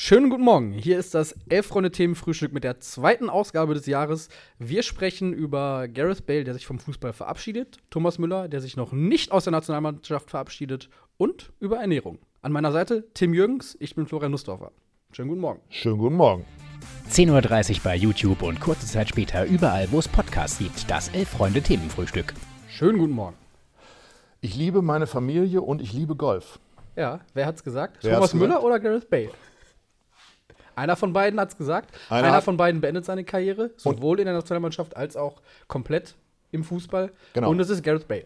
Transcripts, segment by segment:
Schönen guten Morgen. Hier ist das Elf-Freunde-Themenfrühstück mit der zweiten Ausgabe des Jahres. Wir sprechen über Gareth Bale, der sich vom Fußball verabschiedet, Thomas Müller, der sich noch nicht aus der Nationalmannschaft verabschiedet und über Ernährung. An meiner Seite Tim Jürgens, ich bin Florian Nussdorfer. Schönen guten Morgen. Schönen guten Morgen. 10.30 Uhr bei YouTube und kurze Zeit später überall, wo es Podcasts gibt. Das Elf-Freunde-Themenfrühstück. Schönen guten Morgen. Ich liebe meine Familie und ich liebe Golf. Ja, wer hat's gesagt? Wer Thomas hat's Müller gesagt? oder Gareth Bale? Einer von beiden hat's gesagt. Einer Einer, hat- von beiden beendet seine Karriere, sowohl in der Nationalmannschaft als auch komplett im Fußball. Genau. Und es ist Gareth Bale.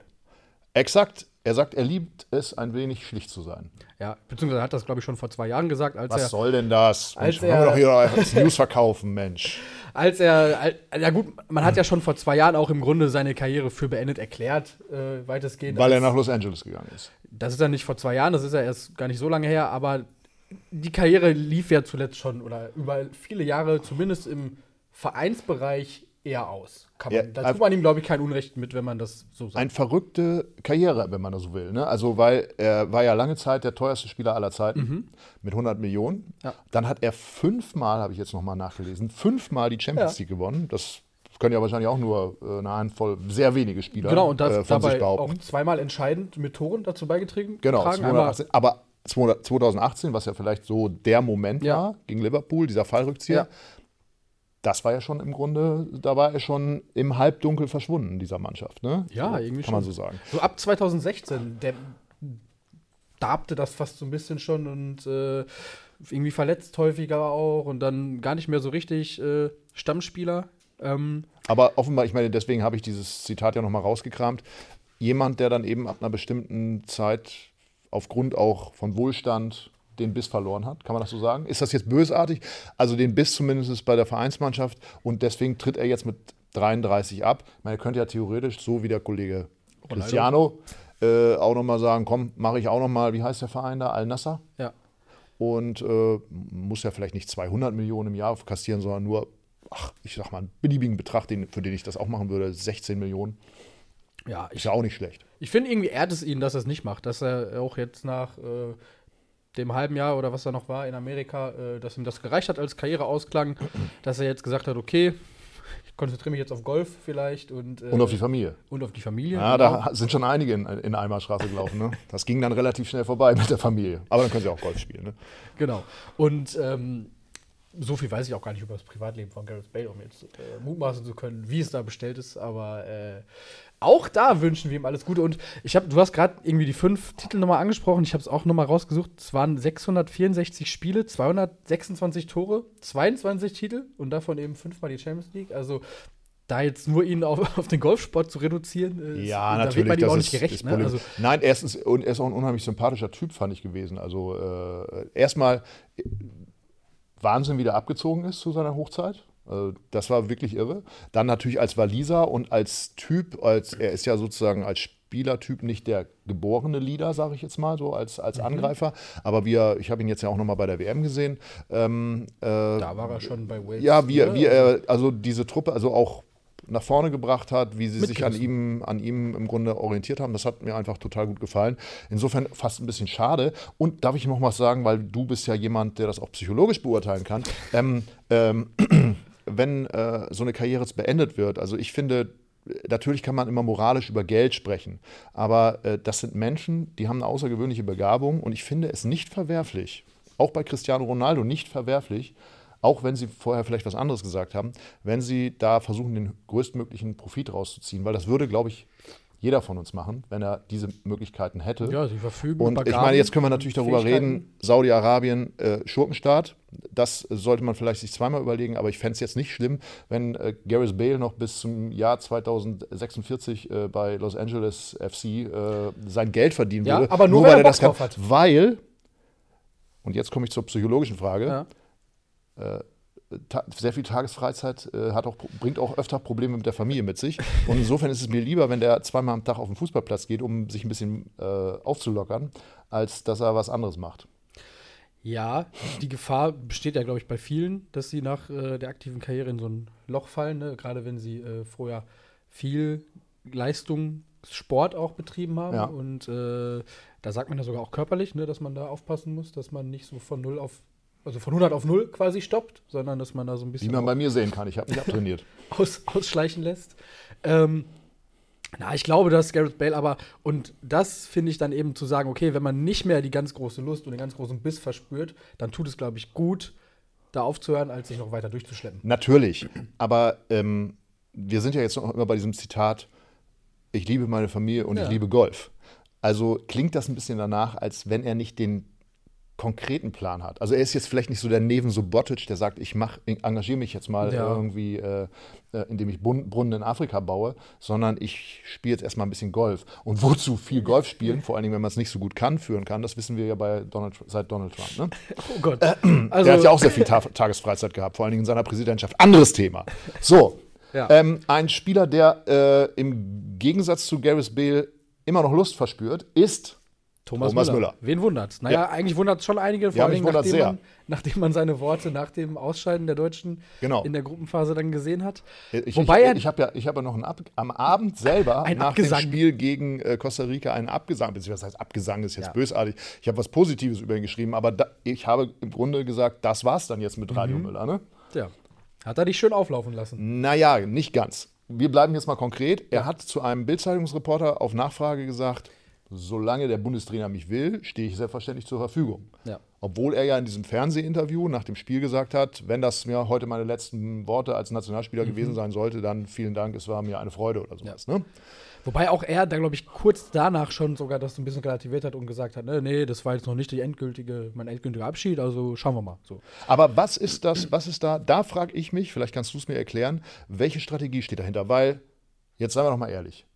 Exakt. Er sagt, er liebt es, ein wenig schlicht zu sein. Ja, beziehungsweise er hat das, glaube ich, schon vor zwei Jahren gesagt, als Was er. soll denn das? als Mensch, wollen wir er- doch hier als News verkaufen, Mensch. Als er, al- ja gut, man hat ja schon vor zwei Jahren auch im Grunde seine Karriere für beendet erklärt, äh, weitestgehend. Weil er als- nach Los Angeles gegangen ist. Das ist ja nicht vor zwei Jahren, das ist ja erst gar nicht so lange her, aber die Karriere lief ja zuletzt schon oder über viele Jahre, zumindest im Vereinsbereich, eher aus. Kann man, Ja, da tut man ihm, glaube ich, kein Unrecht mit, wenn man das so sagt. Eine verrückte Karriere, wenn man das so will. Ne? Also, weil er war ja lange Zeit der teuerste Spieler aller Zeiten mit 100 Millionen. Mhm. Ja. Dann hat er fünfmal, habe ich jetzt nochmal nachgelesen, fünfmal die Champions Ja. League gewonnen. Das können ja wahrscheinlich auch nur äh, eine Handvoll, sehr wenige Spieler genau, und das äh, von sich dabei auch behaupten. zweimal entscheidend mit Toren dazu beigetragen. Genau, tragen. Einmal- 2018, aber 2018, was ja vielleicht so der Moment Ja. war gegen Liverpool, dieser Fallrückzieher, Ja. das war ja schon im Grunde, da war er schon im Halbdunkel verschwunden, dieser Mannschaft. Ne? Ja, so, irgendwie Kann man schon. so sagen. So ab 2016, der darbte das fast so ein bisschen schon und äh, irgendwie verletzt häufiger auch und dann gar nicht mehr so richtig äh, Stammspieler. Ähm, Aber offenbar, ich meine, deswegen habe ich dieses Zitat ja nochmal rausgekramt. Jemand, der dann eben ab einer bestimmten Zeit aufgrund auch von Wohlstand den Biss verloren hat, kann man das so sagen? Ist das jetzt bösartig? Also den Biss zumindest bei der Vereinsmannschaft und deswegen tritt er jetzt mit 33 ab. Er könnte ja theoretisch, so wie der Kollege Cristiano, äh, auch nochmal sagen, komm, mache ich auch nochmal, wie heißt der Verein da, Al-Nassr? ja. und äh, muss ja vielleicht nicht 200 Millionen im Jahr kassieren, sondern nur, ach, ich sag mal, einen beliebigen Betrag, den, für den ich das auch machen würde, 16 Millionen. Ja, Ist ich, ja auch nicht schlecht. Ich finde irgendwie ehrt es ihn, dass er es nicht macht, dass er auch jetzt nach äh, dem halben Jahr oder was er noch war in Amerika, äh, dass ihm das gereicht hat als Karriereausklang, dass er jetzt gesagt hat, okay, ich konzentriere mich jetzt auf Golf vielleicht und, äh, Und auf die Familie. und auf die Familie. Ja, genau. da sind schon einige in, in Eimerstraße gelaufen. Ne? Das ging dann relativ schnell vorbei mit der Familie. Aber dann können sie auch Golf spielen. Ne? Genau. Und ähm, so viel weiß ich auch gar nicht über das Privatleben von Gareth Bale, um jetzt äh, mutmaßen zu können, wie es da bestellt ist. Aber äh, auch da wünschen wir ihm alles Gute. Und ich habe, du hast gerade irgendwie die fünf Titel nochmal angesprochen. Ich habe es auch nochmal rausgesucht. Es waren 664 Spiele, 226 Tore, 22 Titel und davon eben fünfmal die Champions League. Also da jetzt nur ihn auf, auf den Golfsport zu reduzieren, äh, ist, Ja, da natürlich. wird man ihm auch nicht gerecht. ist ne? Also, Nein, er ist, und er ist auch ein unheimlich sympathischer Typ, fand ich gewesen. Also äh, erstmal äh, Wahnsinn, wie der abgezogen ist zu seiner Hochzeit. Äh, das war wirklich irre. Dann natürlich als Waliser und als Typ, als er ist ja sozusagen als Spielertyp nicht der geborene Leader, sage ich jetzt mal so, als, als Mhm. Angreifer. Aber wir, ich habe ihn jetzt ja auch nochmal bei der WM gesehen. Ähm, äh, da war er schon bei Wales. ja, wie, ne? wie er also diese Truppe also auch nach vorne gebracht hat, wie sie sich an ihm, an ihm im Grunde orientiert haben. Das hat mir einfach total gut gefallen. Insofern fast ein bisschen schade. Und darf ich noch was sagen, weil du bist ja jemand, der das auch psychologisch beurteilen kann. Ähm, ähm, wenn äh, so eine Karriere jetzt beendet wird, also ich finde, natürlich kann man immer moralisch über Geld sprechen, aber äh, das sind Menschen, die haben eine außergewöhnliche Begabung und ich finde es nicht verwerflich, auch bei Cristiano Ronaldo nicht verwerflich, auch wenn sie vorher vielleicht was anderes gesagt haben, wenn sie da versuchen, den größtmöglichen Profit rauszuziehen, weil das würde, glaube ich, jeder von uns machen, wenn er diese Möglichkeiten hätte. Ja, sie verfügen Und ich meine, jetzt können wir natürlich darüber reden, Saudi-Arabien, äh, Schurkenstaat. Das sollte man vielleicht sich zweimal überlegen, aber ich fände es jetzt nicht schlimm, wenn äh, Gareth Bale noch bis zum Jahr 2046 äh, bei Los Angeles FC äh, sein Geld verdienen Ja, würde. aber nur, weil er Bock das kann. hat. Weil, und jetzt komme ich zur psychologischen Frage, Ja. Ta sehr viel Tagesfreizeit äh, hat auch, bringt auch öfter Probleme mit der Familie mit sich. Und insofern ist es mir lieber, wenn der zweimal am Tag auf den Fußballplatz geht, um sich ein bisschen äh, aufzulockern, als dass er was anderes macht. Ja, die Gefahr besteht ja, glaube ich, bei vielen, dass sie nach äh, der aktiven Karriere in so ein Loch fallen, ne? gerade wenn sie äh, vorher viel Leistung, Sport auch betrieben haben. Ja. Und äh, da sagt man ja sogar auch körperlich, ne, dass man da aufpassen muss, dass man nicht so von 0 auf also von 100 auf 0 quasi stoppt, sondern dass man da so ein Wie bisschen man auch bei mir sehen kann, ich habe mich abtrainiert. aus, ausschleichen lässt. Ähm, na, ich glaube, dass Gareth Bale aber, und das finde ich dann eben zu sagen, okay, wenn man nicht mehr die ganz große Lust und den ganz großen Biss verspürt, dann tut es, glaube ich, gut, da aufzuhören, als sich noch weiter durchzuschleppen. Natürlich, aber ähm, wir sind ja jetzt noch immer bei diesem Zitat, ich liebe meine Familie und Ja. ich liebe Golf. Also klingt das ein bisschen danach, als wenn er nicht den konkreten Plan hat. Also er ist jetzt vielleicht nicht so der Neven Subotic, der sagt, ich mach, engagiere mich jetzt mal Ja. irgendwie, äh, äh, indem ich Brunnen in Afrika baue, sondern ich spiele jetzt erstmal ein bisschen Golf. Und wozu viel Golf spielen, vor allen Dingen, wenn man es nicht so gut kann, führen kann, das wissen wir ja bei Donald, seit Donald Trump. Ne? Oh Gott. Also, der hat ja auch sehr viel Ta Tagesfreizeit gehabt, vor allen Dingen in seiner Präsidentschaft. Anderes Thema. So, Ja. ähm, ein Spieler, der äh, im Gegensatz zu Gareth Bale immer noch Lust verspürt, ist Thomas, Thomas Müller. Müller. Wen wundert's? Naja, Ja. eigentlich wundert es schon einige, vor Ja, allem nachdem man, nachdem man seine Worte nach dem Ausscheiden der Deutschen Genau. in der Gruppenphase dann gesehen hat. Ich, Wobei ich, er ich habe ja, ich hab ja noch einen Ab am Abend selber Ein nach Abgesang. dem Spiel gegen äh, Costa Rica einen Abgesang, beziehungsweise was heißt Abgesang ist jetzt Ja. bösartig. Ich habe was Positives über ihn geschrieben, aber da, ich habe im Grunde gesagt, das war's dann jetzt mit Radio Mhm. Müller. Ne? Tja, hat er dich schön auflaufen lassen. Naja, nicht ganz. Wir bleiben jetzt mal konkret. Er hat zu einem Bildzeitungsreporter auf Nachfrage gesagt, solange der Bundestrainer mich will, stehe ich selbstverständlich zur Verfügung. Ja. Obwohl er ja in diesem Fernsehinterview nach dem Spiel gesagt hat, wenn das mir heute meine letzten Worte als Nationalspieler gewesen sein sollte, dann vielen Dank, es war mir eine Freude oder sowas. Ne? Wobei auch er da, glaube ich, kurz danach schon sogar das ein bisschen relativiert hat und gesagt hat, ne, nee, das war jetzt noch nicht die endgültige, mein endgültiger Abschied, also schauen wir mal. So. Aber was ist das, was ist da, da frage ich mich, vielleicht kannst du es mir erklären, welche Strategie steht dahinter? Weil, jetzt seien wir doch mal ehrlich,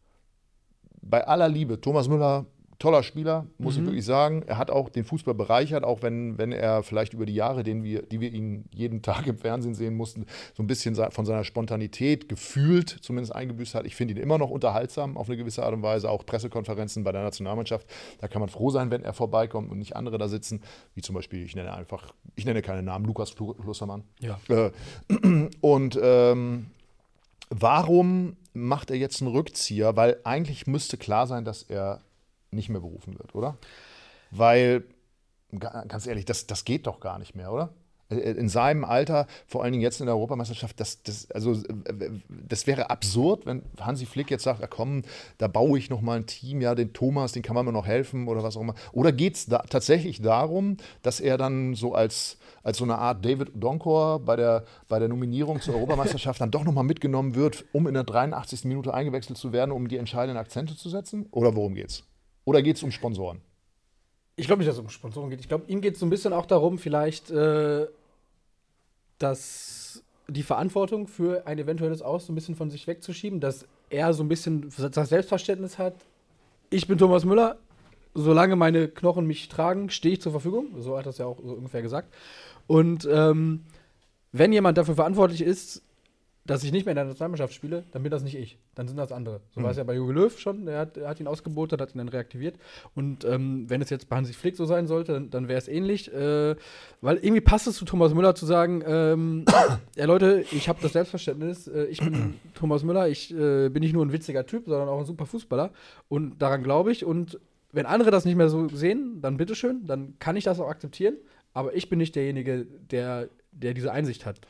bei aller Liebe, Thomas Müller, toller Spieler, muss ich wirklich sagen. Er hat auch den Fußball bereichert, auch wenn, wenn er vielleicht über die Jahre, den wir, die wir ihn jeden Tag im Fernsehen sehen mussten, so ein bisschen von seiner Spontanität gefühlt zumindest eingebüßt hat. Ich finde ihn immer noch unterhaltsam auf eine gewisse Art und Weise, auch Pressekonferenzen bei der Nationalmannschaft. Da kann man froh sein, wenn er vorbeikommt und nicht andere da sitzen, wie zum Beispiel, ich nenne einfach, ich nenne keine Namen, Lukas Flu- Flussermann. Ja. Äh, und ähm, warum macht er jetzt einen Rückzieher? Weil eigentlich müsste klar sein, dass er nicht mehr berufen wird, oder? Weil, ga- ganz ehrlich, das, das geht doch gar nicht mehr, oder? Äh, In seinem Alter, vor allen Dingen jetzt in der Europameisterschaft, das, das, also, äh, das wäre absurd, wenn Hansi Flick jetzt sagt, ja, komm, da baue ich noch mal ein Team, ja, den Thomas, den kann man mir noch helfen oder was auch immer. Oder geht es da tatsächlich darum, dass er dann so als, als so eine Art David Donkor bei der, bei der Nominierung zur Europameisterschaft dann doch noch mal mitgenommen wird, um in der 83. Minute eingewechselt zu werden, um die entscheidenden Akzente zu setzen? Oder worum geht's? Oder geht es um Sponsoren? Ich glaube nicht, dass es um Sponsoren geht. Ich glaube, ihm geht es so ein bisschen auch darum, vielleicht, äh, dass die Verantwortung für ein eventuelles Aus so ein bisschen von sich wegzuschieben, dass er so ein bisschen das Selbstverständnis hat, ich bin Thomas Müller, solange meine Knochen mich tragen, stehe ich zur Verfügung. So hat er es ja auch so ungefähr gesagt. Und ähm, wenn jemand dafür verantwortlich ist, dass ich nicht mehr in der Nationalmannschaft spiele, dann bin das nicht ich. Dann sind das andere. So war es ja bei Jogi Löw schon. Er hat, er hat ihn ausgebotet, hat ihn dann reaktiviert. Und ähm, wenn es jetzt bei Hansi Flick so sein sollte, dann, dann wäre es ähnlich. Äh, weil irgendwie passt es zu Thomas Müller zu sagen, ähm, ja Leute, ich habe das Selbstverständnis, äh, ich bin Thomas Müller, ich äh, bin nicht nur ein witziger Typ, sondern auch ein super Fußballer. Und daran glaube ich. Und wenn andere das nicht mehr so sehen, dann bitteschön, dann kann ich das auch akzeptieren. Aber ich bin nicht derjenige, der, der diese Einsicht hat.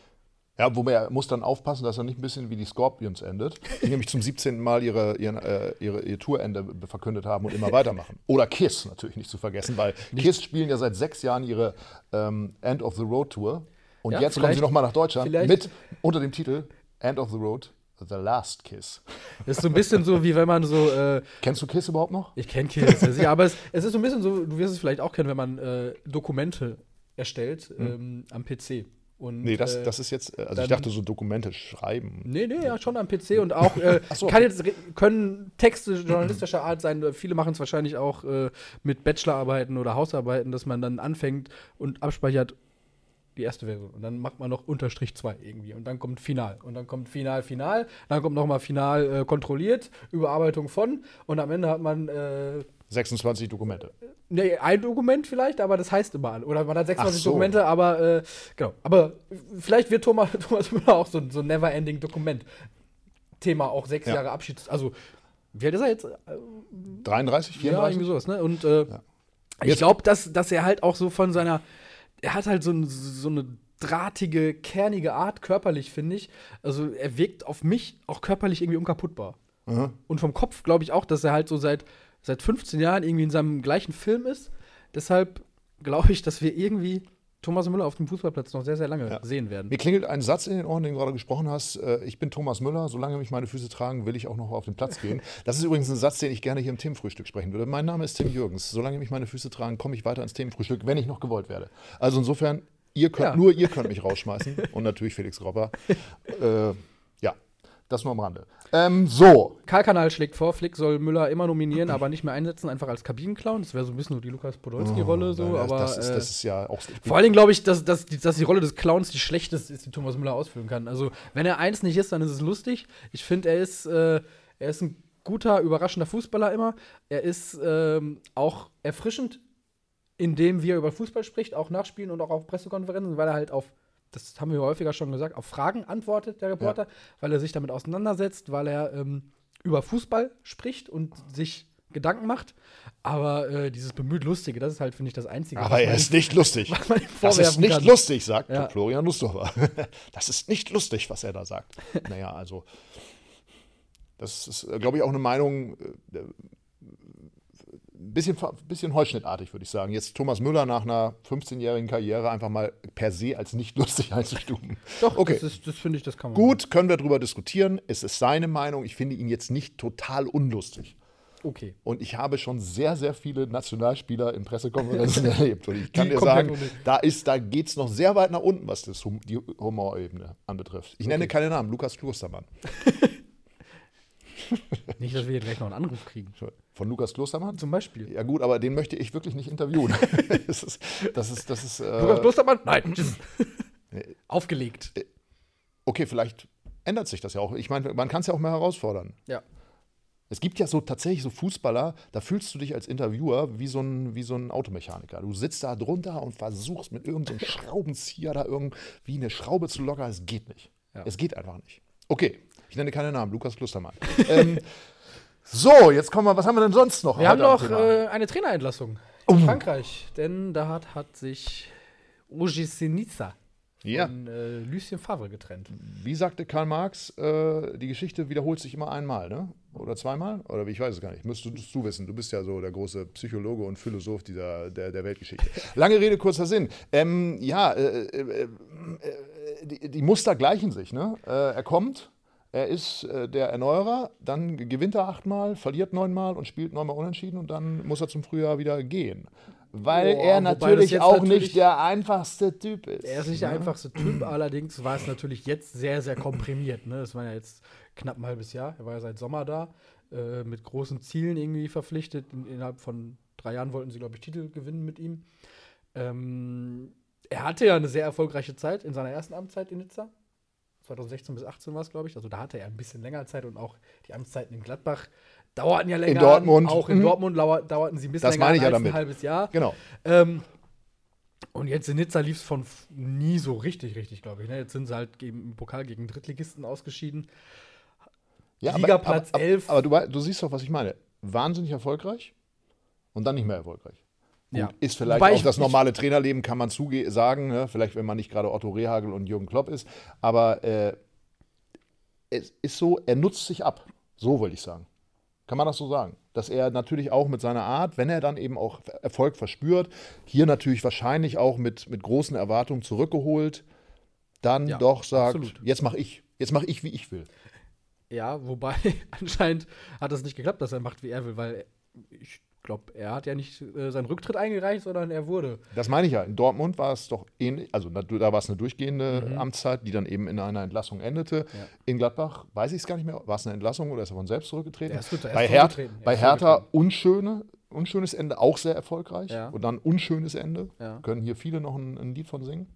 Ja, wobei er muss dann aufpassen, dass er nicht ein bisschen wie die Scorpions endet, die nämlich zum 17. Mal ihre, ihren, äh, ihre, ihr Tourende verkündet haben und immer weitermachen. Oder Kiss natürlich nicht zu vergessen, weil Kiss spielen ja seit sechs Jahren ihre ähm, End of the Road Tour. Und Ja, jetzt kommen sie nochmal nach Deutschland mit unter dem Titel End of the Road, The Last Kiss. Das ist so ein bisschen so, wie wenn man so, äh, Kennst du Kiss überhaupt noch? ich kenne Kids, ja, sicher, aber es, es ist so ein bisschen so, du wirst es vielleicht auch kennen, wenn man äh, Dokumente erstellt ähm, am PC. Und. Nee, das, äh, das ist jetzt, äh, also ich dann- dachte so Dokumente schreiben. Nee, nee, ja, schon am PC und auch äh, so. kann jetzt können Texte journalistischer Art sein. Viele machen es wahrscheinlich auch äh, mit Bachelorarbeiten oder Hausarbeiten, dass man dann anfängt und abspeichert die erste Version und dann macht man noch Unterstrich 2 irgendwie und dann kommt Final und dann kommt Final, Final, dann kommt nochmal Final äh, kontrolliert, Überarbeitung von und am Ende hat man äh, 26 Dokumente. Nee, ein Dokument vielleicht, aber das heißt immer an. Oder man hat 26 Ach so. Dokumente, aber äh, genau. Aber vielleicht wird Thomas, Thomas Müller auch so, ein- so ein never-ending Dokument. Thema auch sechs Ja. Jahre Abschieds. Also, wie alt ist er jetzt? 33, Ja, 34? irgendwie sowas, ne? Und äh, Ja. ich glaube, dass, dass er halt auch so von seiner. er hat halt so, so eine drahtige, kernige Art körperlich, finde ich. Also er wirkt auf mich auch körperlich irgendwie unkaputtbar. Mhm. Und vom Kopf glaube ich auch, dass er halt so seit, seit 15 Jahren irgendwie in seinem gleichen Film ist. Deshalb glaube ich, dass wir irgendwie Thomas Müller auf dem Fußballplatz noch sehr, sehr lange Ja. sehen werden. Mir klingelt ein Satz in den Ohren, den du gerade gesprochen hast. Äh, Ich bin Thomas Müller, solange mich meine Füße tragen, will ich auch noch auf den Platz gehen. Das ist übrigens ein Satz, den ich gerne hier im Themenfrühstück sprechen würde. Mein Name ist Tim Jürgens. Solange mich meine Füße tragen, komme ich weiter ins Themenfrühstück, wenn ich noch gewollt werde. Also insofern, ihr könnt, Ja. nur ihr könnt mich rausschmeißen. Und natürlich Felix Robber. äh, das nur am Rande. Ähm, so, Karl-Kanal schlägt vor, Flick soll Müller immer nominieren, aber nicht mehr einsetzen, einfach als Kabinenclown. Das wäre so ein bisschen so die Lukas Podolski-Rolle, so, Oh, das, aber. das, ist, äh, das ist ja auch. Vor allen Dingen glaube ich, dass, dass, die, dass die Rolle des Clowns die schlechteste ist, die Thomas Müller ausfüllen kann. Also, wenn er eins nicht ist, dann ist es lustig. Ich finde, er ist, äh, er ist ein guter, überraschender Fußballer immer. Er ist ähm, auch erfrischend in dem, wie er über Fußball spricht, auch nach Spielen und auch auf Pressekonferenzen, weil er halt auf, das haben wir häufiger schon gesagt, auf Fragen antwortet, der Reporter, weil er sich damit auseinandersetzt, weil er ähm, über Fußball spricht und sich Gedanken macht. Aber äh, dieses bemüht Lustige, das ist halt, finde ich, das Einzige. Aber was er ist nicht lustig. Das ist nicht kann. lustig, sagt Ja. Florian Lusthofer. Das ist nicht lustig, was er da sagt. naja, also, das ist, glaube ich, auch eine Meinung, äh, ein bisschen, bisschen holzschnittartig, würde ich sagen. Jetzt Thomas Müller nach einer 15-jährigen Karriere einfach mal per se als nicht lustig einzustufen. Doch, Okay. das, ist- das finde ich, das kann man. Gut, können wir darüber diskutieren. Es ist seine Meinung. Ich finde ihn jetzt nicht total unlustig. Okay. Und ich habe schon sehr, sehr viele Nationalspieler in Pressekonferenzen erlebt. Und ich kann Die dir sagen, da, ist, da geht es noch sehr weit nach unten, was das, die Humorebene anbetrifft. Ich nenne keine Namen, Lukas Klostermann. Nicht, dass wir hier gleich noch einen Anruf kriegen. Von Lukas Klostermann? Zum Beispiel. Ja gut, aber den möchte ich wirklich nicht interviewen. das ist, das ist, das ist Lukas äh, Klostermann? Nein. Tschüss. Aufgelegt. okay, vielleicht ändert sich das ja auch. Ich meine, man kann es ja auch mal herausfordern. Ja. Es gibt ja so tatsächlich so Fußballer, da fühlst du dich als Interviewer wie so ein, wie so ein Automechaniker. Du sitzt da drunter und versuchst mit irgendeinem Schraubenzieher da irgendwie eine Schraube zu lockern. Es geht nicht. Ja. Es geht einfach nicht. Okay, ich nenne keine Namen, Lukas Klustermann. ähm, so, jetzt kommen wir, was haben wir denn sonst noch? Wir haben noch äh, eine Trainerentlassung in Frankreich. Denn da hat, hat sich Ogi Sinica ja, von äh, Lucien Favre getrennt. wie sagte Karl Marx, äh, die Geschichte wiederholt sich immer einmal, ne? Oder zweimal? Oder wie, ich weiß es gar nicht. Müsstest du wissen. Du bist ja so der große Psychologe und Philosoph dieser, der, der Weltgeschichte. Lange Rede, kurzer Sinn. Ähm, ja, äh, äh, äh, die, die Muster gleichen sich. Ne? Äh, er kommt, er ist äh, der Erneuerer, dann gewinnt er achtmal, verliert neunmal und spielt neunmal unentschieden und dann muss er zum Frühjahr wieder gehen. Weil Boah, er natürlich auch natürlich- nicht der einfachste Typ ist. Er ist nicht der einfachste Typ, allerdings war es natürlich jetzt sehr, sehr komprimiert. Ne? Das war ja jetzt knapp ein halbes Jahr. Er war ja seit Sommer da, äh, mit großen Zielen irgendwie verpflichtet. In, innerhalb von drei Jahren wollten sie, glaube ich, Titel gewinnen mit ihm. Ähm, er hatte ja eine sehr erfolgreiche Zeit in seiner ersten Amtszeit in Nizza. 2016 bis 18 war es, glaube ich. Also da hatte er ein bisschen länger Zeit und auch die Amtszeiten in Gladbach dauerten ja länger. Dortmund. Auch in Mhm. Dortmund dauerten sie ein bisschen Das länger meine ich ja als damit. ein halbes Jahr. Genau. Ähm, und jetzt in Nizza lief es von nie so richtig, richtig, glaube ich. Ne? Jetzt sind sie halt im Pokal gegen Drittligisten ausgeschieden. Ja, Ligaplatz aber, aber, 11. Aber, du, wei- du siehst doch, was ich meine. Wahnsinnig erfolgreich und dann nicht mehr erfolgreich. Ja. Ist vielleicht Wobei auch das normale Trainerleben, kann man zuge sagen. Ne? Vielleicht, wenn man nicht gerade Otto Rehagel und Jürgen Klopp ist. Aber äh, es ist so, er nutzt sich ab. So wollte ich sagen. Kann man das so sagen? Dass er natürlich auch mit seiner Art, wenn er dann eben auch Erfolg verspürt, hier natürlich wahrscheinlich auch mit, mit großen Erwartungen zurückgeholt, dann Ja, doch sagt, absolut. jetzt mache ich. Jetzt mache ich, wie ich will. Ja, wobei anscheinend hat es nicht geklappt, dass er macht, wie er will, weil ich glaube, er hat ja nicht äh, seinen Rücktritt eingereicht, sondern er wurde. Das meine ich ja. In Dortmund war es doch ähnlich, also da, da war es eine durchgehende Mhm. Amtszeit, die dann eben in einer Entlassung endete. Ja. In Gladbach weiß ich es gar nicht mehr. War es eine Entlassung oder ist er von selbst zurückgetreten? Er ist er ist bei zurückgetreten. Bei Hertha unschöne, unschönes Ende, auch sehr erfolgreich. Ja. Und dann unschönes Ende. Ja. Können hier viele noch ein, ein Lied von singen?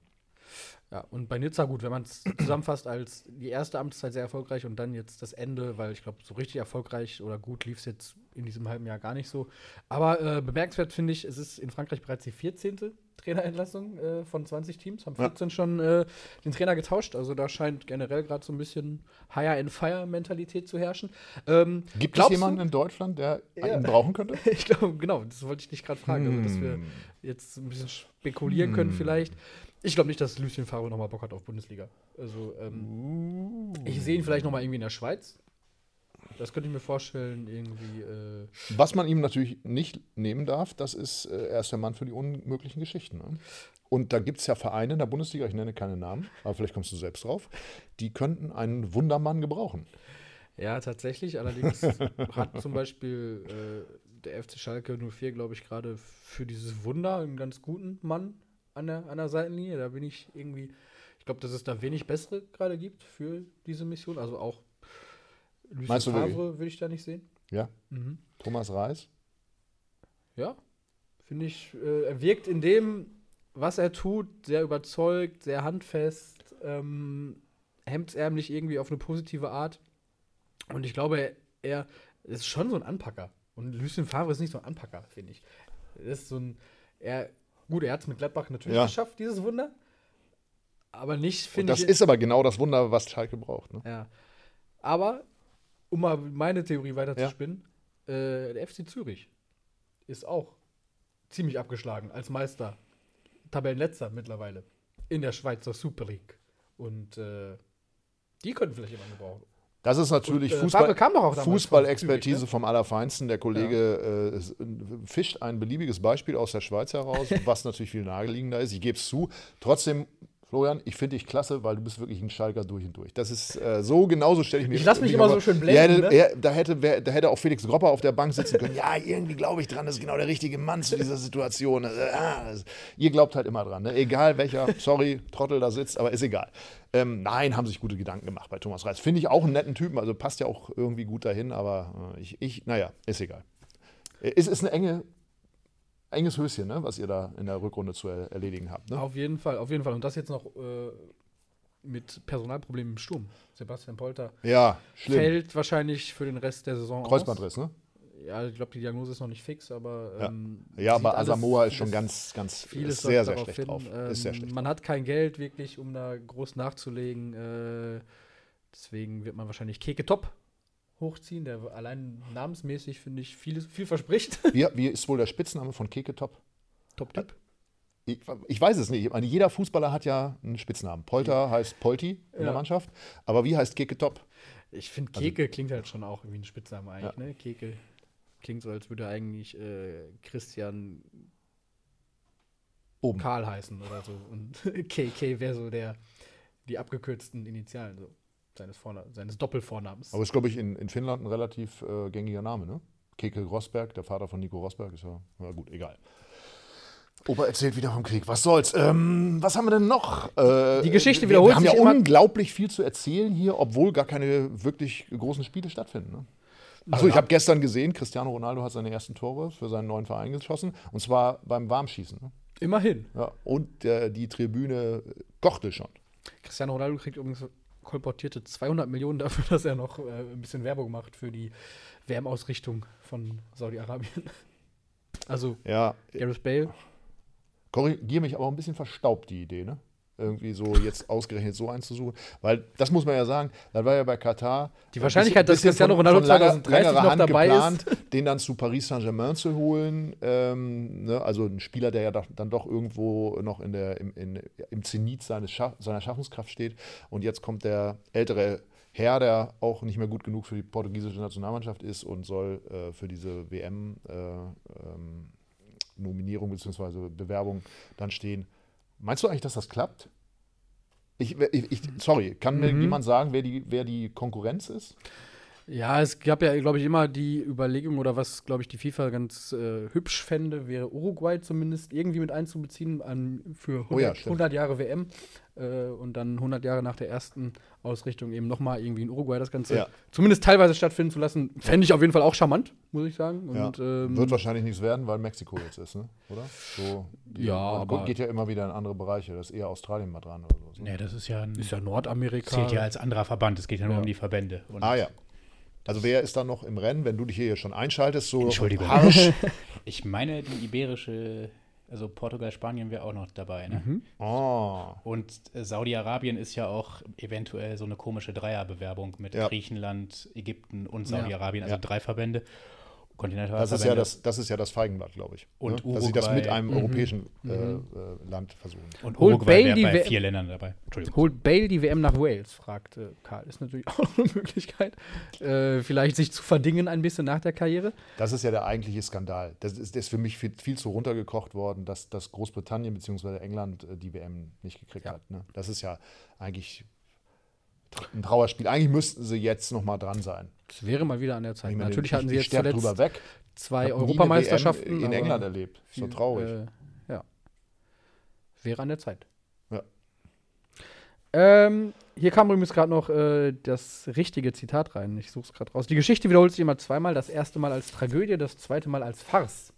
Ja, und bei Nizza gut, wenn man es zusammenfasst als die erste Amtszeit sehr erfolgreich und dann jetzt das Ende, weil ich glaube, so richtig erfolgreich oder gut lief es jetzt in diesem halben Jahr gar nicht so. Aber äh, bemerkenswert finde ich, es ist in Frankreich bereits die 14. Trainerentlassung äh, von 20 Teams, haben 14 schon äh, den Trainer getauscht. Also da scheint generell gerade so ein bisschen Higher-and-Fire-Mentalität zu herrschen. Ähm, Gibt es jemanden du- in Deutschland, der Ja. ihn brauchen könnte? ich glaube, genau, das wollte ich dich gerade fragen, also, dass wir Hm. jetzt ein bisschen spekulieren können vielleicht. Ich glaube nicht, dass Lucien Favre nochmal Bock hat auf Bundesliga. Also ähm, ich sehe ihn vielleicht nochmal irgendwie in der Schweiz. Das könnte ich mir vorstellen, irgendwie. Äh, Was man ihm natürlich nicht nehmen darf, das ist, äh, er ist der Mann für die unmöglichen Geschichten. Ne? Und da gibt es ja Vereine in der Bundesliga, ich nenne keine Namen, aber vielleicht kommst du selbst drauf, die könnten einen Wundermann gebrauchen. ja, tatsächlich. Allerdings hat zum Beispiel äh, der FC Schalke 04, glaube ich, gerade für dieses Wunder einen ganz guten Mann an der, an der Seitenlinie. Da bin ich irgendwie. Ich glaube, dass es da wenig bessere gerade gibt für diese Mission. Also auch Lucien? Favre würde ich da nicht sehen. Ja, Mhm. Thomas Reis. Ja, finde ich, äh, er wirkt in dem, was er tut, sehr überzeugt, sehr handfest, ähm, hemdsärmlich irgendwie auf eine positive Art. Und ich glaube, er, er ist schon so ein Anpacker. Und Lucien Favre ist nicht so ein Anpacker, finde ich. Er ist so ein, er, gut, er hat es mit Gladbach natürlich Ja. geschafft, dieses Wunder. Aber nicht, finde das ich. ist aber genau das Wunder, was Schalke braucht. Ne? Ja. Aber, um mal meine Theorie weiter zu spinnen, äh, der FC Zürich ist auch ziemlich abgeschlagen als Meister. Tabellenletzter mittlerweile. In der Schweizer Super League. Und äh, die könnten vielleicht jemanden gebrauchen. Das ist natürlich Und, äh, Fußball, Fußballexpertise ne? vom Allerfeinsten. Der Kollege äh, s- fischt ein beliebiges Beispiel aus der Schweiz heraus, was natürlich viel naheliegender ist. Ich gebe es zu. Trotzdem, Florian, ich finde dich klasse, weil du bist wirklich ein Schalker durch und durch. Das ist äh, so, genauso stelle ich mir Ich lass mich immer so schön Ja, blenden, da- ne? ja, da, hätte, wer, da hätte auch Felix Gropper auf der Bank sitzen können. ja, irgendwie glaube ich dran, das ist genau der richtige Mann zu dieser Situation. Also, ah, ihr glaubt halt immer dran. Ne? Egal welcher, sorry, Trottel da sitzt, aber ist egal. Ähm, nein, haben sich gute Gedanken gemacht bei Thomas Reis. Finde ich auch einen netten Typen, also passt ja auch irgendwie gut dahin, aber äh, ich, ich naja, ist egal. Äh, Es ist eine enge, enges Höschen, ne, was ihr da in der Rückrunde zu er erledigen habt. Ne? Auf jeden Fall, auf jeden Fall. Und das jetzt noch äh, mit Personalproblemen im Sturm. Sebastian Polter Ja, schlimm. fällt wahrscheinlich für den Rest der Saison aus. Kreuzbandriss, ne? Ja, ich glaube, die Diagnose ist noch nicht fix, aber. Ja. Ähm, Ja, sieht aber Asamoah ist schon ganz, ganz Vieles ist sehr, sehr schlecht hin. drauf. Ähm, ist sehr schlecht. Man hat kein Geld wirklich, um da groß nachzulegen. Äh, deswegen wird man wahrscheinlich Keke Top hochziehen, der allein namensmäßig, finde ich, viel, viel verspricht. Wie, wie ist wohl der Spitzname von Keke Top? Top-Typ. Ich, ich weiß es nicht. Ich meine, jeder Fußballer hat ja einen Spitznamen. Polter heißt Polti in der Ja. Mannschaft. Aber wie heißt Keke Top? Ich finde, Keke klingt halt schon auch wie ein Spitzname eigentlich, Ja. ne? Keke klingt so, als würde eigentlich äh, Christian Oben. Karl heißen oder so. Und KK wäre so der, die abgekürzten Initialen so, seines, Vorna seines Doppelvornamens. Aber ist, glaube ich, in, in Finnland ein relativ äh, gängiger Name, ne? Keke Rosberg, der Vater von Nico Rosberg, ist ja, na gut, egal. Opa erzählt wieder vom Krieg. Was soll's? Ähm, was haben wir denn noch? Äh, Die Geschichte wiederholt Wir haben sich ja immer. unglaublich viel zu erzählen hier, obwohl gar keine wirklich großen Spiele stattfinden. Ne? Achso, ich Ja. habe gestern gesehen, Cristiano Ronaldo hat seine ersten Tore für seinen neuen Verein geschossen. Und zwar beim Warmschießen. Ne? Immerhin. Ja, und äh, die Tribüne kochte schon. Cristiano Ronaldo kriegt übrigens kolportierte 200 Millionen dafür, dass er noch äh, ein bisschen Werbung macht für die WM-Ausrichtung von Saudi-Arabien. Also Ja, Gareth Bale. korrigiere mich aber ein bisschen verstaubt, die Idee, ne? Irgendwie so jetzt ausgerechnet so einzusuchen. Weil das muss man ja sagen, da war ja bei Katar. Die Wahrscheinlichkeit, dass bisschen Cristiano von- Ronaldo von langer- 2030 längerer noch dabei geplant, den dann zu Paris Saint-Germain zu holen. Ähm, ne? Also ein Spieler, der ja doch, dann doch irgendwo noch in der, im, in, im Zenit seines Scha seiner Schaffungskraft steht. Und jetzt kommt der ältere Herr, der auch nicht mehr gut genug für die portugiesische Nationalmannschaft ist und soll äh, für diese WM äh, ähm, Nominierung bzw. Bewerbung dann stehen. Meinst du eigentlich, dass das klappt? Ich, ich, ich, sorry, kann mir Mhm. jemand sagen, wer die, wer die Konkurrenz ist? Ja, es gab ja, glaube ich, immer die Überlegung oder was, glaube ich, die FIFA ganz äh, hübsch fände, wäre Uruguay zumindest irgendwie mit einzubeziehen an, für 100, Oh ja, stimmt. 100 Jahre WM äh, und dann 100 Jahre nach der ersten Ausrichtung eben nochmal irgendwie in Uruguay das Ganze Ja. zumindest teilweise stattfinden zu lassen. Fände ich auf jeden Fall auch charmant, muss ich sagen. Und, ja. ähm, Wird wahrscheinlich nichts werden, weil Mexiko jetzt ist, ne? oder? So, Ja, aber- geht ja immer wieder in andere Bereiche. Das ist eher Australien mal dran oder so. Nee, das ist ja ein, ist ja Nordamerika. zählt ja als anderer Verband. Es geht ja nur Ja. um die Verbände. Und Ah ja. Also wer ist da noch im Rennen, wenn du dich hier schon einschaltest? So Entschuldigung. Harsch. Ich meine, die iberische Also Portugal, Spanien wäre auch noch dabei. Ne? Mhm. Oh. Und äh, Saudi-Arabien ist ja auch eventuell so eine komische Dreierbewerbung mit Ja. Griechenland, Ägypten und Saudi-Arabien, also Ja. drei Verbände. Das ist, ja das, das ist ja das Feigenblatt, glaube ich. Und ne? Dass sie das mit einem europäischen äh, äh, Land versuchen. Und Holt Uruguay Bale wäre die bei W- vier Ländern dabei. Entschuldigung. Holt Bale die WM nach Wales, fragt äh, Karl. Ist natürlich auch noch eine Möglichkeit, äh, vielleicht sich zu verdingen ein bisschen nach der Karriere. Das ist ja der eigentliche Skandal. Das ist, das ist für mich viel, viel zu runtergekocht worden, dass, dass Großbritannien bzw. England äh, die WM nicht gekriegt Ja. hat. Ne? Das ist ja eigentlich ein Trauerspiel. Eigentlich müssten sie jetzt noch mal dran sein. Das wäre mal wieder an der Zeit. Natürlich ich- hatten sie jetzt zuletzt drüber weg. zwei Europameisterschaften in England erlebt. So traurig. Äh, ja. Wäre an der Zeit. Ja. Ähm, hier kam übrigens gerade noch äh, das richtige Zitat rein. Ich suche es gerade raus. Die Geschichte wiederholt sich immer zweimal. Das erste Mal als Tragödie, das zweite Mal als Farce.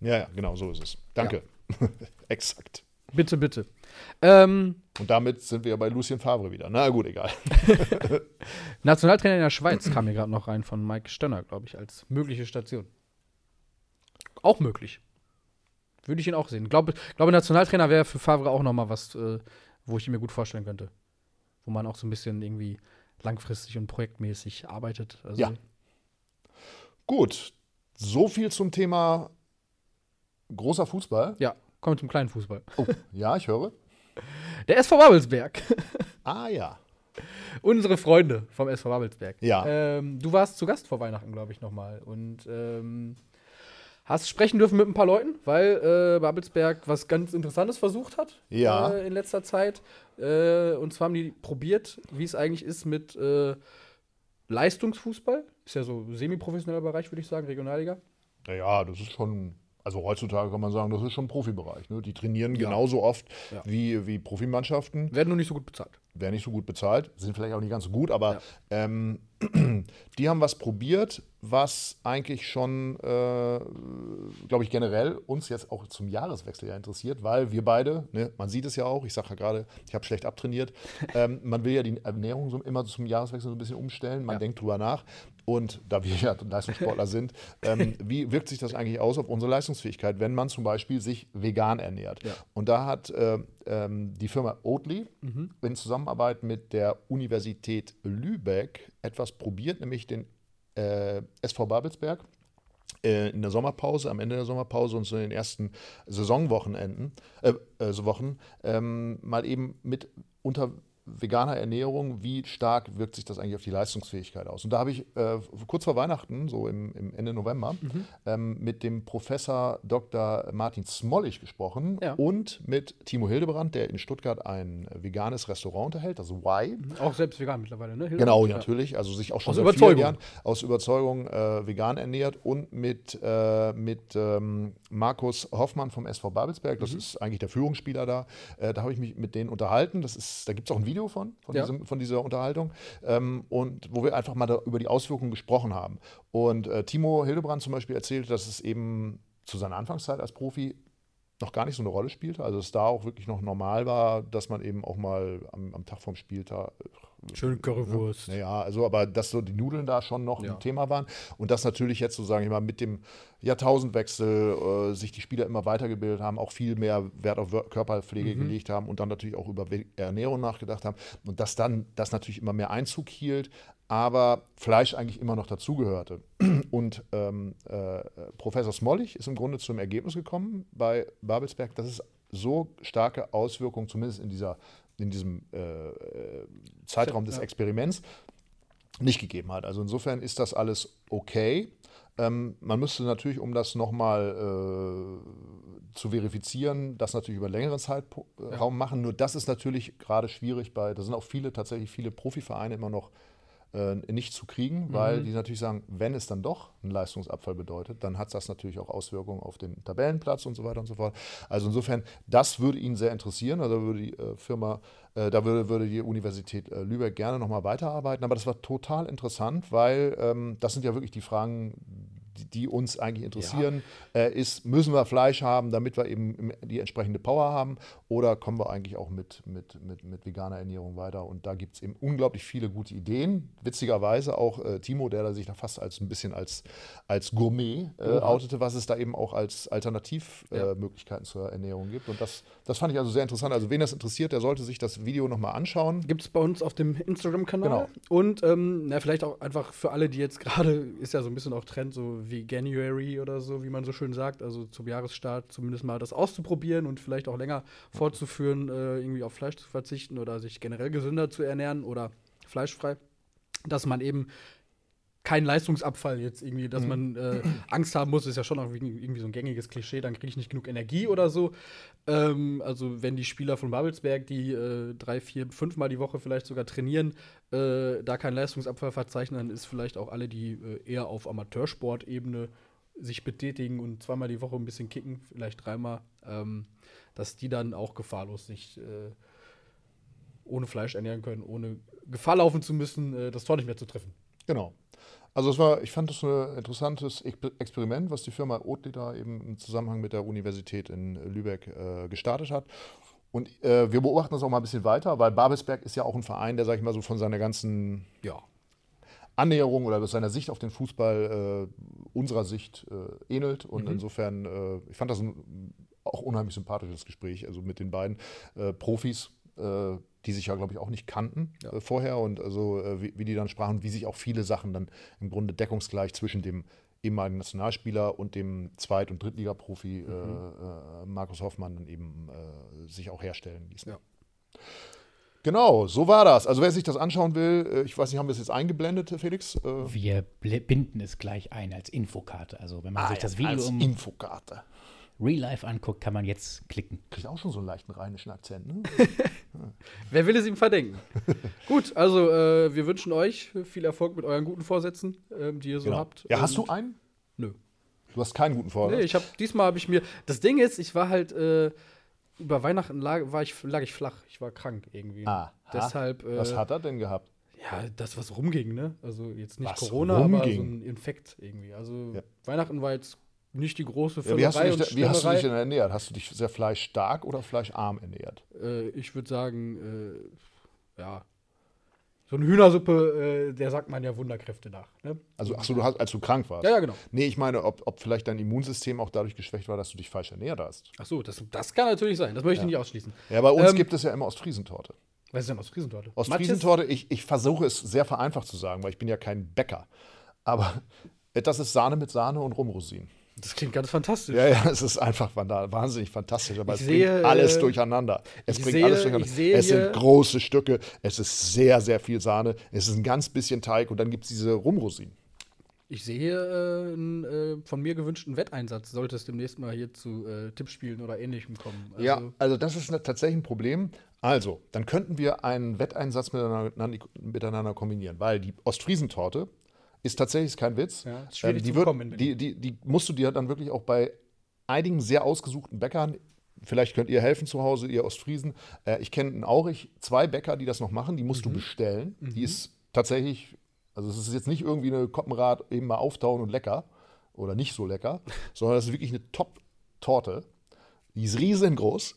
Ja, ja, genau, so ist es. Danke. Exakt. Bitte, bitte. Ähm, Und damit sind wir ja bei Lucien Favre wieder. Na gut, egal. Nationaltrainer in der Schweiz kam hier gerade noch rein von Mike Stönner, glaube ich, als mögliche Station. Auch möglich. Würde ich ihn auch sehen. Glaube, glaube Nationaltrainer wäre für Favre auch noch mal was, äh, wo ich ihn mir gut vorstellen könnte. Wo man auch so ein bisschen irgendwie langfristig und projektmäßig arbeitet. Also, Ja. Gut. So viel zum Thema großer Fußball. Ja, kommen wir zum kleinen Fußball. Oh, ja, ich höre. Der SV Babelsberg. Ah ja. Unsere Freunde vom SV Babelsberg. Ja. Ähm, du warst zu Gast vor Weihnachten, glaube ich, nochmal. Und ähm, hast sprechen dürfen mit ein paar Leuten, weil äh, Babelsberg was ganz Interessantes versucht hat Ja. äh, in letzter Zeit. Äh, und zwar haben die probiert, wie es eigentlich ist mit äh, Leistungsfußball. Ist ja so semi-professioneller Bereich, würde ich sagen, Regionalliga. Naja, das ist schon, also heutzutage kann man sagen, das ist schon ein Profibereich. Ne? Die trainieren Ja. genauso oft Ja. wie, wie Profimannschaften. Werden nur nicht so gut bezahlt. Werden nicht so gut bezahlt, sind vielleicht auch nicht ganz so gut, aber ähm, die haben was probiert, was eigentlich schon, äh, glaube ich, generell uns jetzt auch zum Jahreswechsel ja interessiert, weil wir beide, ne, man sieht es ja auch, ich sage ja gerade, ich habe schlecht abtrainiert, ähm, man will ja die Ernährung so immer zum Jahreswechsel so ein bisschen umstellen, man Ja. denkt drüber nach und da wir ja Leistungssportler sind, ähm, wie wirkt sich das eigentlich aus auf unsere Leistungsfähigkeit, wenn man zum Beispiel sich vegan ernährt? Ja. Und da hat äh, ähm, die Firma Oatly in Zusammenarbeit mit der Universität Lübeck etwas probiert, nämlich den äh, SV Babelsberg äh, in der Sommerpause, am Ende der Sommerpause und so in den ersten Saisonwochenenden, äh, äh, so Wochen, ähm, mal eben mit unter veganer Ernährung, wie stark wirkt sich das eigentlich auf die Leistungsfähigkeit aus? Und da habe ich äh, kurz vor Weihnachten, so im, im Ende November, ähm, mit dem Professor Dr. Martin Smollig gesprochen Ja. und mit Timo Hildebrand, der in Stuttgart ein veganes Restaurant unterhält, das Y. Auch selbst vegan mittlerweile, ne? Hilde? Genau, Ja. natürlich. Also sich auch schon Aus seit Überzeugung. vielen Jahren aus Überzeugung äh, vegan ernährt und mit, äh, mit ähm, Markus Hoffmann vom SV Babelsberg, Mhm. das ist eigentlich der Führungsspieler da. Äh, da habe ich mich mit denen unterhalten. Das ist, da gibt es auch ein Video von, von, Ja. diesem, von dieser Unterhaltung. Ähm, und wo wir einfach mal über die Auswirkungen gesprochen haben. Und äh, Timo Hildebrand zum Beispiel erzählte, dass es eben zu seiner Anfangszeit als Profi noch gar nicht so eine Rolle spielte. Also es da auch wirklich noch normal war, dass man eben auch mal am, am Tag vom Spieltag Schön Currywurst. naja, also aber dass so die Nudeln da schon noch Ja. ein Thema waren und dass natürlich jetzt so sagen wir mal mit dem Jahrtausendwechsel äh, sich die Spieler immer weitergebildet haben, auch viel mehr Wert auf Körperpflege Mhm. gelegt haben und dann natürlich auch über Ernährung nachgedacht haben und dass dann das natürlich immer mehr Einzug hielt, aber Fleisch eigentlich immer noch dazugehörte. Und ähm, äh, Professor Smollig ist im Grunde zum Ergebnis gekommen bei Babelsberg, dass es so starke Auswirkungen, zumindest in, dieser, in diesem äh, äh, Zeitraum des Ja. Experiments, nicht gegeben hat. Also insofern ist das alles okay. Ähm, man müsste natürlich, um das nochmal äh, zu verifizieren, das natürlich über längeren Zeitraum machen. Nur das ist natürlich gerade schwierig bei, da sind auch viele, tatsächlich viele Profivereine immer noch äh, nicht zu kriegen, weil die natürlich sagen, wenn es dann doch einen Leistungsabfall bedeutet, dann hat das natürlich auch Auswirkungen auf den Tabellenplatz und so weiter und so fort. Also insofern, das würde ihn sehr interessieren. Also würde die äh, Firma, äh, da würde, würde die Universität äh, Lübeck gerne nochmal weiterarbeiten. Aber das war total interessant, weil ähm, das sind ja wirklich die Fragen, die, uns eigentlich interessieren. Äh, ist, müssen wir Fleisch haben, damit wir eben die entsprechende Power haben? Oder kommen wir eigentlich auch mit, mit, mit, mit veganer Ernährung weiter? Und da gibt es eben unglaublich viele gute Ideen. Witzigerweise auch äh, Timo, der da sich da fast als ein bisschen als, als Gourmet äh, outete, was es da eben auch als Alternativmöglichkeiten Ja. äh, zur Ernährung gibt. Und das, das fand ich also sehr interessant. Also wen das interessiert, der sollte sich das Video nochmal anschauen. Gibt es bei uns auf dem Instagram-Kanal. Genau. Und ähm, na, vielleicht auch einfach für alle, die jetzt gerade, ist ja so ein bisschen auch Trend, so wie January oder so, wie man so schön sagt, also zum Jahresstart zumindest mal das auszuprobieren und vielleicht auch länger fortzuführen, äh, irgendwie auf Fleisch zu verzichten oder sich generell gesünder zu ernähren oder fleischfrei, dass man eben kein Leistungsabfall jetzt irgendwie, dass man äh, Angst haben muss, ist ja schon auch irgendwie irgendwie so ein gängiges Klischee, dann kriege ich nicht genug Energie oder so. Ähm, also wenn die Spieler von Babelsberg, die äh, drei, vier, fünfmal die Woche vielleicht sogar trainieren, äh, da keinen Leistungsabfall verzeichnen, dann ist vielleicht auch alle, die äh, eher auf Amateursportebene sich betätigen und zweimal die Woche ein bisschen kicken, vielleicht dreimal, ähm, dass die dann auch gefahrlos sich äh, ohne Fleisch ernähren können, ohne Gefahr laufen zu müssen, äh, das Tor nicht mehr zu treffen. Genau. Also es war, ich fand das ein interessantes Ex- Experiment, was die Firma Oatly da eben im Zusammenhang mit der Universität in Lübeck äh, gestartet hat. Und äh, wir beobachten das auch mal ein bisschen weiter, weil Babelsberg ist ja auch ein Verein, der, sag ich mal, so von seiner ganzen Ja. Annäherung oder aus seiner Sicht auf den Fußball äh, unserer Sicht äh, ähnelt. Und insofern, äh, ich fand das ein auch unheimlich sympathisches Gespräch, also mit den beiden äh, Profis, die sich ja, glaube ich, auch nicht kannten Ja. äh, vorher und also äh, wie, wie die dann sprachen, wie sich auch viele Sachen dann im Grunde deckungsgleich zwischen dem ehemaligen Nationalspieler und dem Zweit- und Drittligaprofi äh, äh, Markus Hoffmann dann eben äh, sich auch herstellen ließen. Ja. Genau, so war das. Also wer sich das anschauen will, ich weiß nicht, haben wir es jetzt eingeblendet, Felix? Wir binden es gleich ein als Infokarte. Also wenn man Ah, sich das Video als im Infokarte. Real Life anguckt, kann man jetzt klicken. Kriegt auch schon so einen leichten rheinischen Akzent, ne? Wer will es ihm verdenken? Gut, also äh, wir wünschen euch viel Erfolg mit euren guten Vorsätzen, ähm, die ihr so habt. Genau. Ja, hast du einen? Nö. Du hast keinen guten Vorsatz. Nee, ich habe diesmal habe ich mir. Das Ding ist, ich war halt äh, über Weihnachten lag, war ich, lag ich flach. Ich war krank irgendwie. Aha. Deshalb. Äh, Was hat er denn gehabt? Ja, das, was rumging, ne? Also jetzt nicht Was Corona, aber so rumging? ein Infekt irgendwie. Also Ja. Weihnachten war jetzt nicht die große Ja, wie, hast du dich, wie hast du dich denn ernährt? Hast du dich sehr fleischstark oder fleischarm ernährt? Äh, ich würde sagen, äh, ja. So eine Hühnersuppe, äh, der sagt man ja Wunderkräfte nach. Ne? Also, ach so, du hast, als du krank warst. Ja, ja, genau. Nee, ich meine, ob, ob vielleicht dein Immunsystem auch dadurch geschwächt war, dass du dich falsch ernährt hast. Ach so, das, das kann natürlich sein. Das möchte ich nicht ausschließen. Ja, bei uns Ähm, gibt es ja immer Ostfriesentorte. Was ist denn aus Friesentorte? Ostfriesentorte, ich, ich versuche es sehr vereinfacht zu sagen, weil ich bin ja kein Bäcker. Aber das ist Sahne mit Sahne und Rumrosinen. Das klingt ganz fantastisch. Ja, ja, es ist einfach wahnsinnig fantastisch, aber Ich es sehe, bringt alles äh, durcheinander. Es bringt sehe- alles durcheinander. es sind große Stücke, es ist sehr, sehr viel Sahne, es ist ein ganz bisschen Teig und dann gibt es diese Rumrosinen. Ich sehe äh, einen äh, von mir gewünschten Wetteinsatz, sollte es demnächst mal hier zu äh, Tippspielen oder ähnlichem kommen. Also, ja, also das ist ne- tatsächlich ein Problem. Also, dann könnten wir einen Wetteinsatz miteinander, miteinander kombinieren, weil die Ostfriesentorte ist tatsächlich kein Witz. Ja, ist schwierig die, wird, die, die, die musst du dir dann wirklich auch bei einigen sehr ausgesuchten Bäckern, vielleicht könnt ihr helfen zu Hause, ihr Ostfriesen. Äh, ich kenne in Aurich zwei Bäcker, die das noch machen, die musst Mhm. du bestellen. Die ist tatsächlich, also es ist jetzt nicht irgendwie eine Koppenrad eben mal auftauen und lecker oder nicht so lecker, sondern das ist wirklich eine Top-Torte. Die ist riesengroß.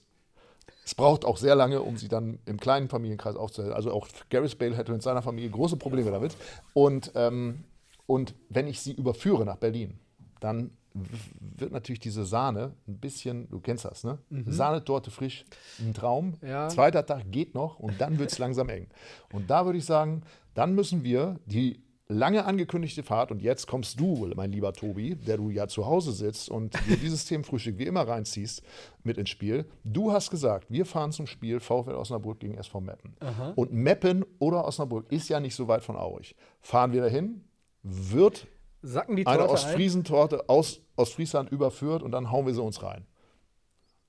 Es braucht auch sehr lange, um sie dann im kleinen Familienkreis aufzuhalten. Also auch Gareth Bale hätte mit seiner Familie große Probleme damit. Und, ähm, und wenn ich sie überführe nach Berlin, dann wird natürlich diese Sahne ein bisschen, du kennst das, ne? Sahnetorte frisch, ein Traum. Ja. Zweiter Tag geht noch und dann wird es langsam eng. Und da würde ich sagen, dann müssen wir die lange angekündigte Fahrt, und jetzt kommst du, mein lieber Tobi, der du ja zu Hause sitzt und dir dieses Themenfrühstück wie immer reinziehst, mit ins Spiel. Du hast gesagt, wir fahren zum Spiel VfL Osnabrück gegen SV Meppen. Und Meppen oder Osnabrück ist ja nicht so weit von Aurich. Fahren wir dahin, wird Sacken die eine Torte ein. Ostfriesentorte aus Ostfriesland überführt und dann hauen wir sie uns rein.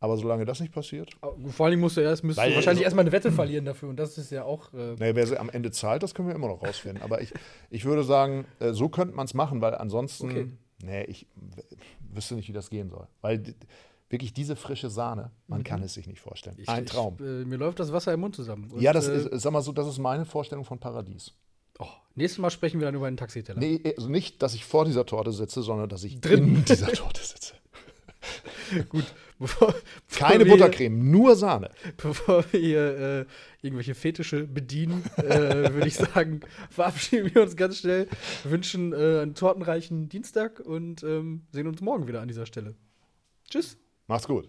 Aber solange das nicht passiert, Vor allem musst du erst, müsst du wahrscheinlich erstmal eine Wette verlieren dafür. Und das ist ja auch. Äh, Naja, wer sie am Ende zahlt, das können wir immer noch rausfinden. Aber ich, ich würde sagen, äh, so könnte man es machen, weil ansonsten, Okay. nee, ich wüsste nicht, wie das gehen soll. Weil wirklich diese frische Sahne, man kann es sich nicht vorstellen. ich, Ein Traum. Ich, äh, mir läuft das Wasser im Mund zusammen. Und, ja, das äh, ist, sag mal so, das ist meine Vorstellung von Paradies. Oh, nächstes Mal sprechen wir dann über einen Taxiteller. Nee, also nicht, dass ich vor dieser Torte sitze, sondern dass ich Drin. in dieser Torte sitze. Gut, bevor, Keine bevor wir- Buttercreme, nur Sahne. Bevor wir hier äh, irgendwelche Fetische bedienen, äh, würde ich sagen, verabschieden wir uns ganz schnell, wünschen äh, einen tortenreichen Dienstag und ähm, sehen uns morgen wieder an dieser Stelle. Tschüss. Macht's gut.